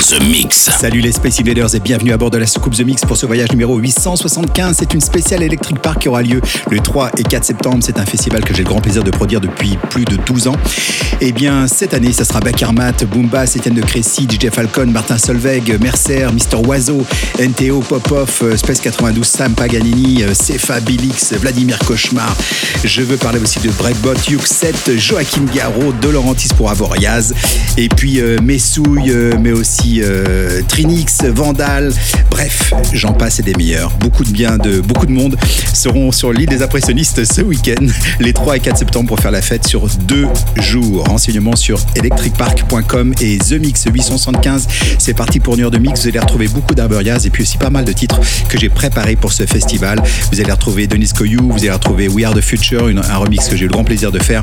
The Mix. Salut les Space Invaders et bienvenue à bord de la soucoupe The Mix pour ce voyage numéro 875. C'est une spéciale Electric Park qui aura lieu le 3 et 4 septembre. C'est un festival que j'ai le grand plaisir de produire depuis plus de 12 ans. Et bien cette année, ça sera Bakermat, Boomba, Etienne de Crécy, DJ Falcon, Martin Solveig, Mercer, Mister Oiseau, NTO, Popov, euh, Space 92, Sam Paganini, euh, Cefa, Bilix, Vladimir Cauchemar. Je veux parler aussi de Breakbot, Yuxet, Joachim Garraud, De Laurentiis pour Avoriaz. Et puis euh, Messouille, euh, mais aussi euh, Trinix, Vandal. Bref, j'en passe et des meilleurs. Beaucoup de bien de beaucoup de monde seront sur l'île des impressionnistes ce week-end, les 3 et 4 septembre pour faire la fête sur deux jours. Renseignements sur electricpark.com et The Mix 875. C'est parti pour une heure de mix. Vous allez retrouver beaucoup d'Arboriaz et puis aussi pas mal de titres que j'ai préparés pour ce festival. Vous allez retrouver Denis Koyou, vous allez retrouver We Are the Future, un remix que j'ai eu le grand plaisir de faire.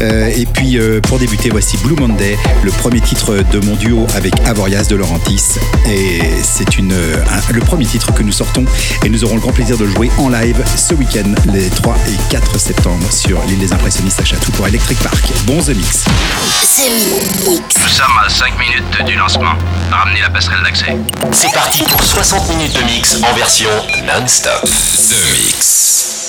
Euh, et puis euh, pour débuter, voici Blue Monday, le premier titre de mon duo avec De Laurentis. Et c'est une, un- le premier titre que nous sortons et nous aurons le grand plaisir de le jouer en live ce week-end, les 3 et 4 septembre, sur l'île des impressionnistes à Chatou pour Electric Park. Bon The Mix. Nous sommes à 5 minutes du lancement. Ramenez la passerelle d'accès. C'est parti pour 60 minutes de mix en version non-stop. The Mix.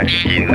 Atkins.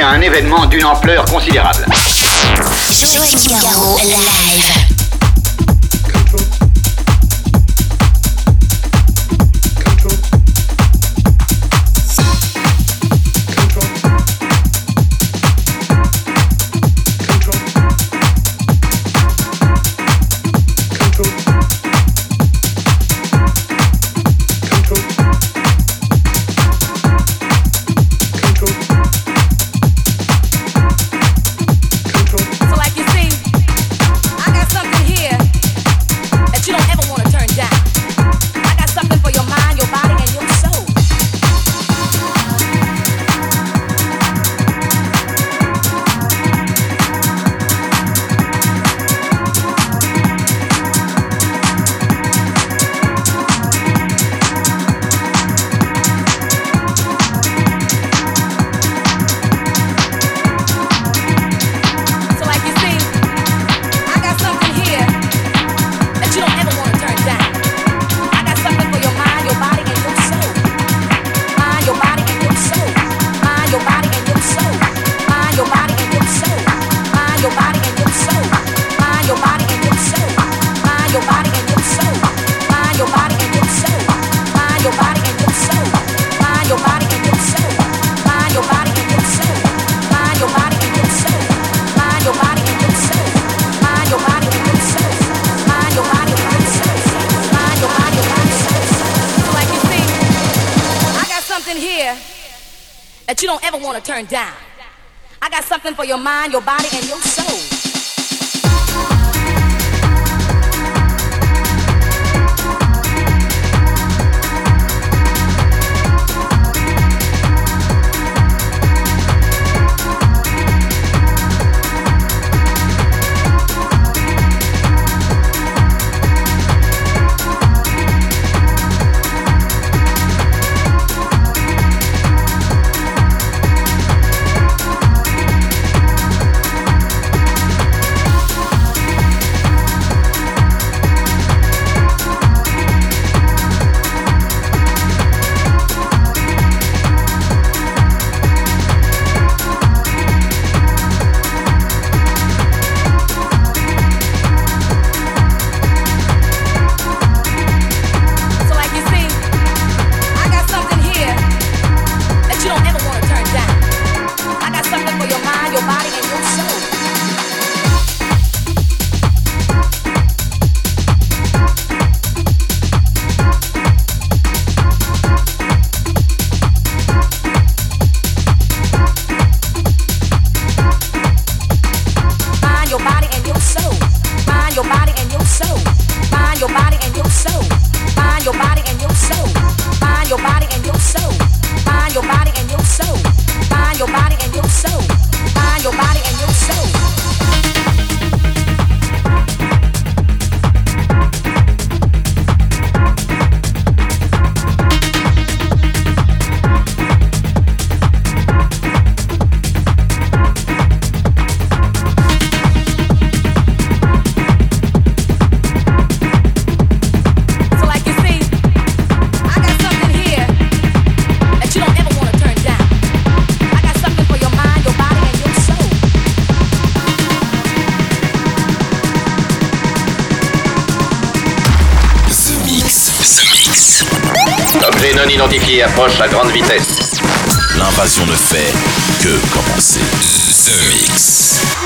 à un événement d'une ampleur considérable. turned down. I got something for your mind, your body, and your soul. non identifié approche à grande vitesse. L'invasion ne fait que commencer. The Mix.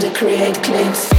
To create clicks.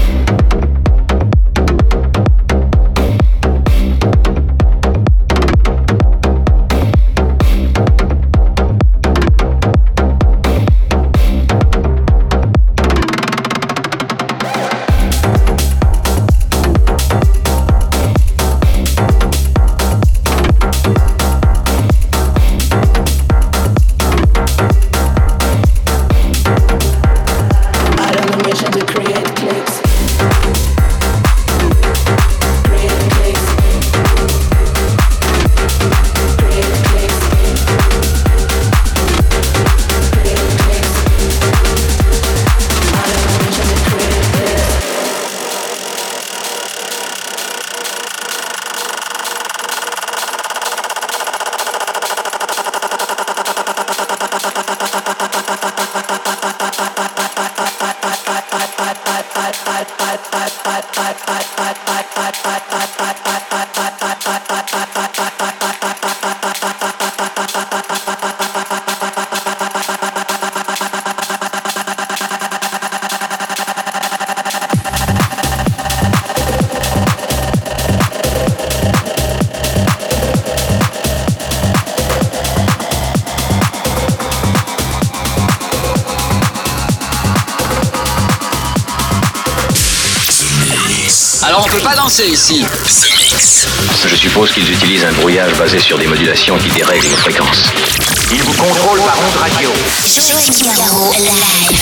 Sur des modulations qui dérèglent nos fréquences. Ils vous contrôlent par ondes radio. Joachim Garraud, live.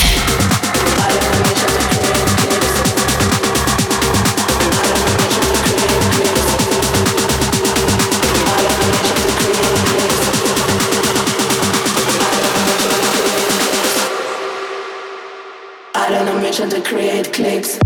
I don't know mission to create clips.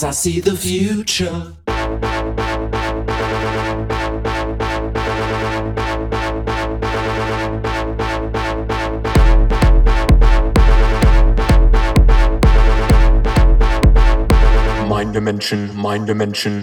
Eyes, I see the future. Mind dimension, mind dimension.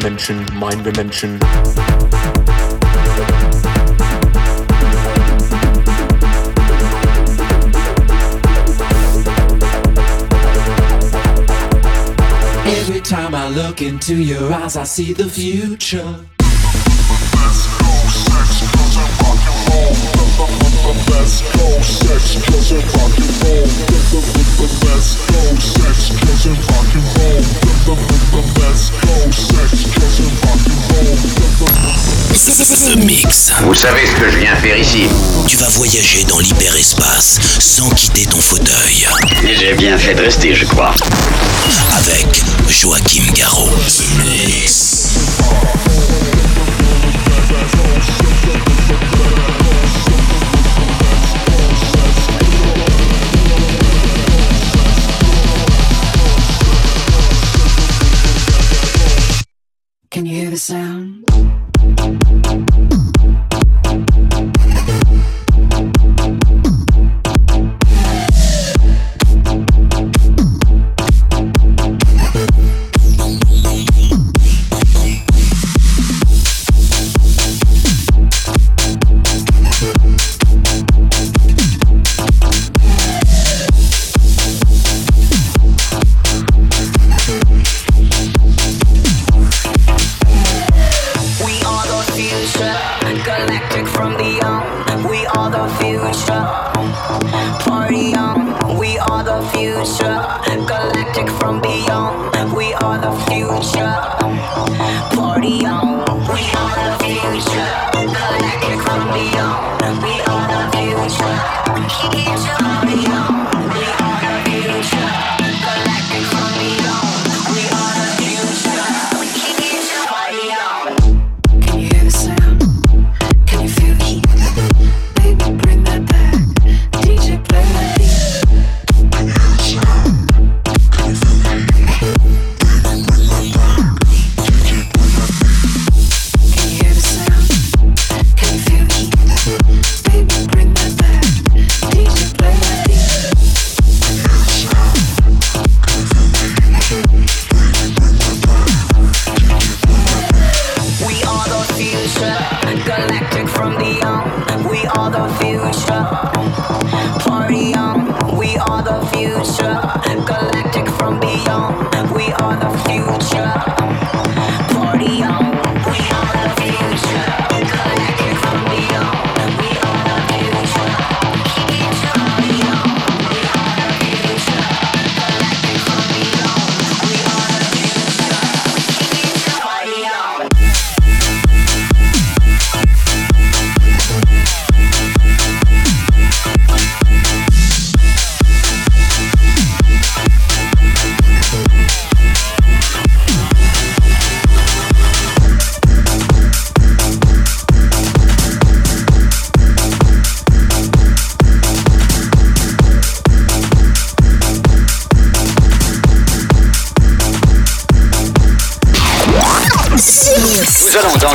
dimension, mind dimension. Every time I look into your eyes, I see the future. Let's go sex, cause I'm rockin' roll. Let's go sex, cause I'm rockin' roll. The Mix. Vous savez ce que je viens faire ici Tu vas voyager dans l'hyperespace sans quitter ton fauteuil. J'ai bien fait de rester, je crois. Avec Joachim Garraud.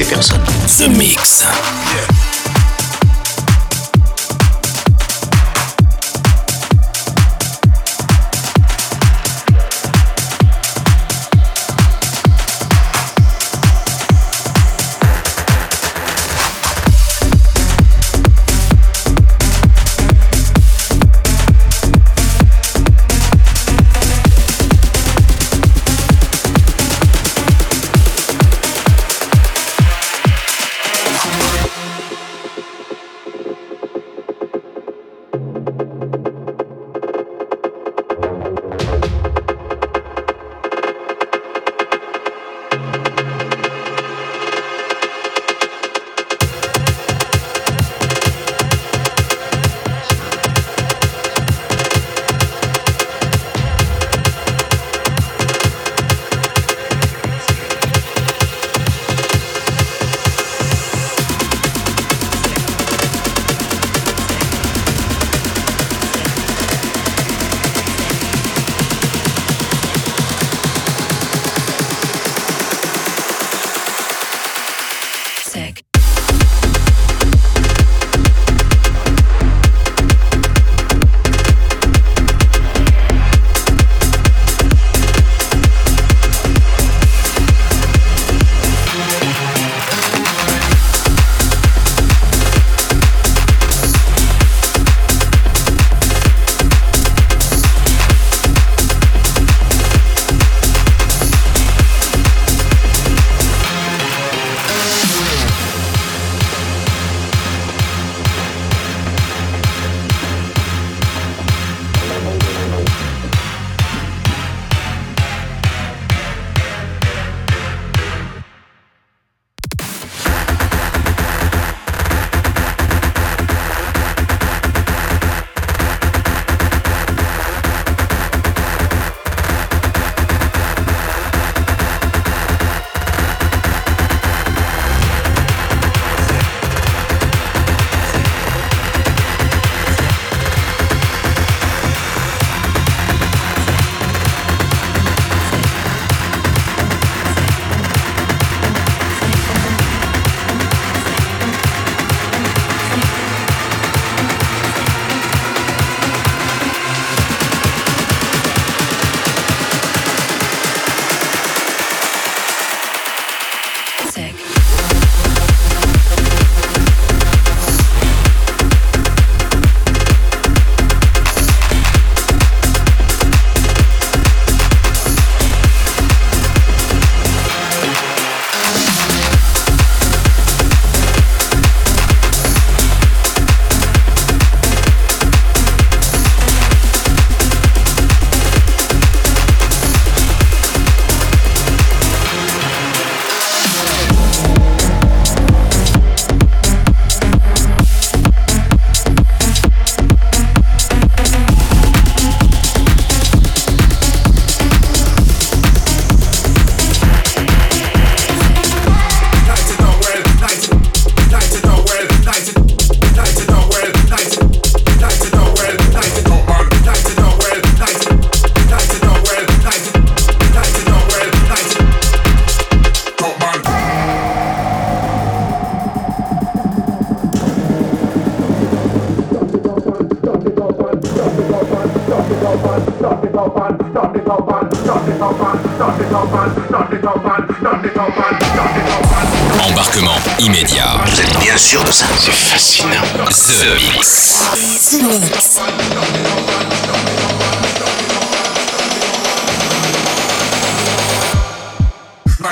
des personnes. The Mix. Yeah.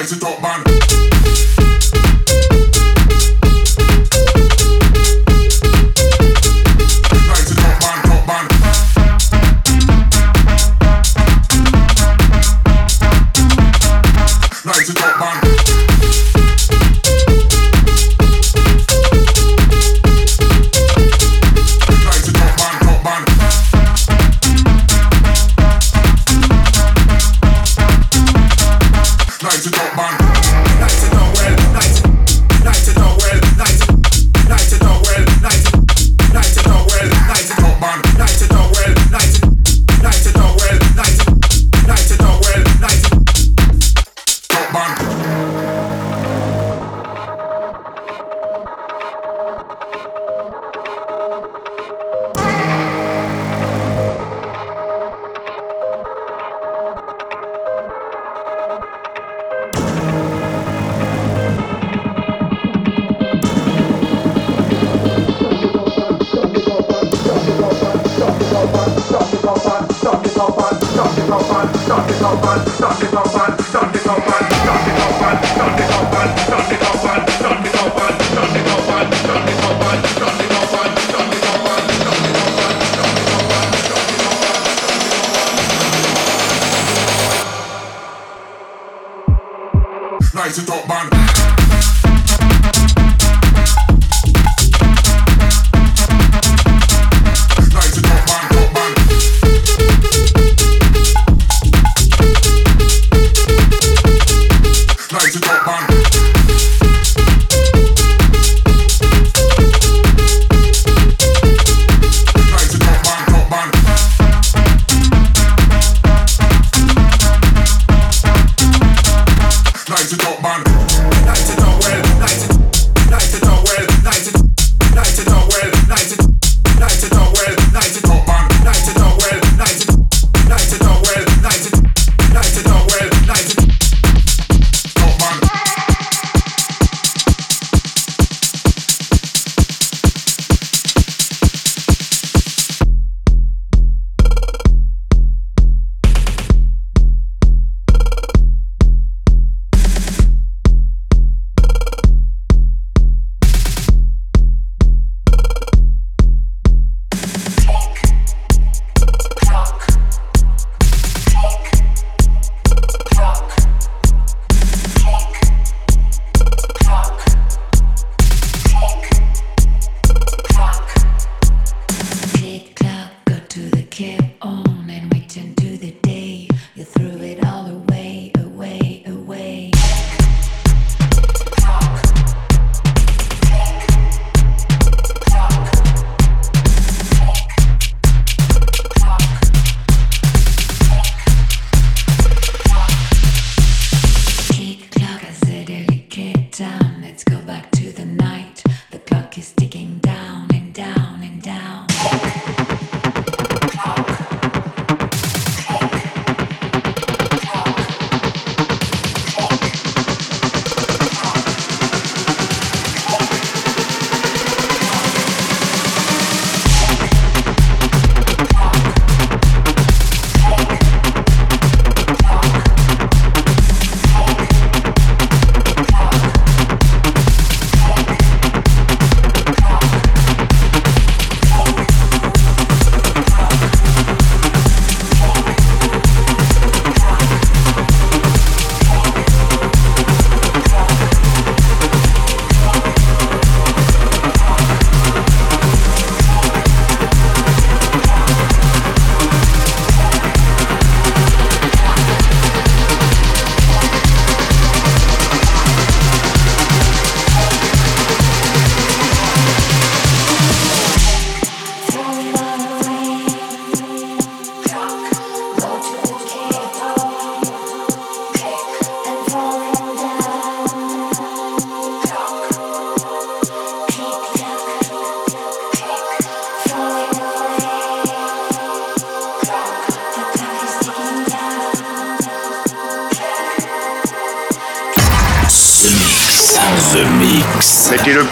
Nice it up, man.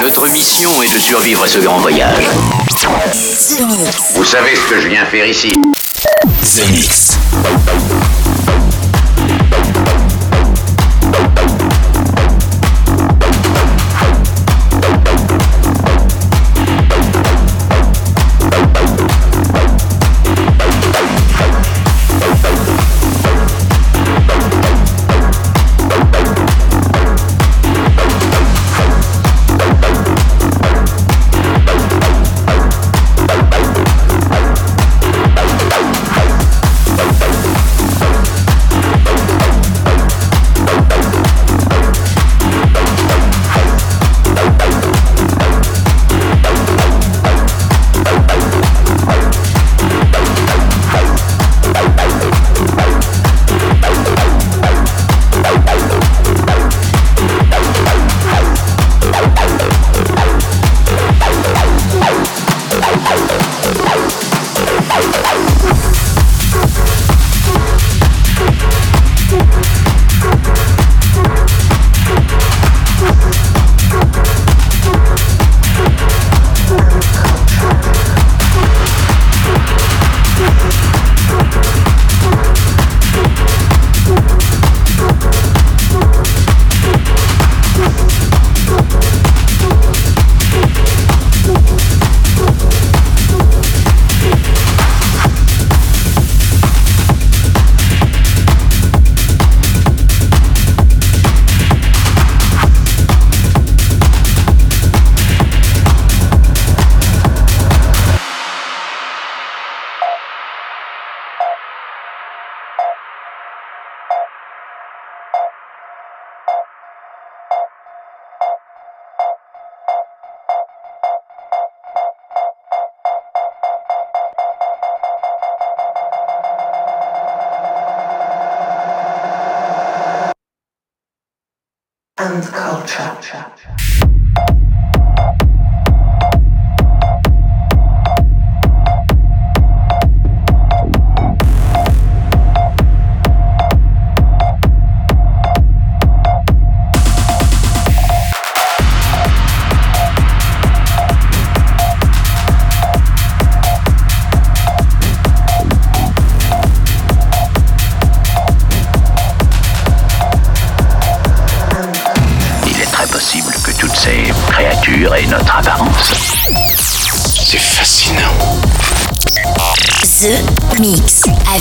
Notre mission est de survivre à ce grand voyage. Vous savez ce que je viens faire ici The Mix. Thank you.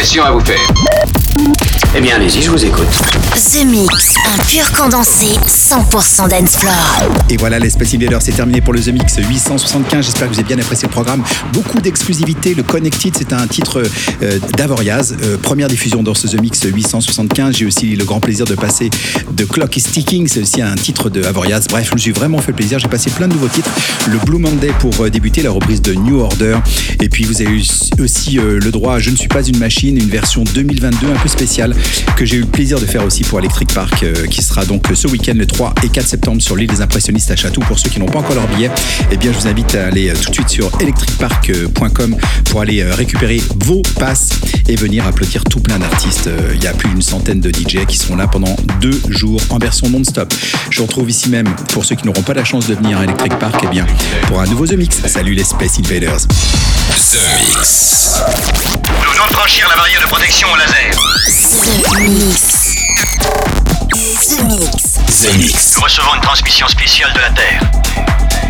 Communication à vous faire. Eh bien, allez-y, je vous écoute. The Mix, un pur condensé 100% dance floor. Et voilà, les Space Invaders, c'est terminé pour le The Mix 875. J'espère que vous avez bien apprécié le programme. Beaucoup d'exclusivité. Le Connected, c'est un titre euh, d'Avoriaz. Euh, première diffusion dans ce The Mix 875. J'ai aussi le grand plaisir de passer de Clock is Ticking. C'est aussi un titre de Avoriaz. Bref, je me suis vraiment fait plaisir. J'ai passé plein de nouveaux titres. Le Blue Monday pour euh, débuter, la reprise de New Order. Et puis, vous avez eu aussi euh, le droit à Je ne suis pas une machine, une version 2022 un peu spéciale que j'ai eu le plaisir de faire aussi pour Electric Park qui sera donc ce week-end le 3 et 4 septembre sur l'île des impressionnistes à Château. Pour ceux qui n'ont pas encore leur billet, eh bien je vous invite à aller euh, tout de suite sur electricpark.com pour aller euh, récupérer vos passes et venir applaudir tout plein d'artistes. Euh, Il y a plus d'une centaine de DJ qui seront là pendant deux jours en version non-stop. Je vous retrouve ici même pour ceux qui n'auront pas la chance de venir à Electric Park, eh bien pour un nouveau The Mix. Salut les Space Invaders. The Mix. Nous venons de franchir la barrière de protection au laser. The Mix. The Mix. Nous recevons une transmission spéciale de la Terre.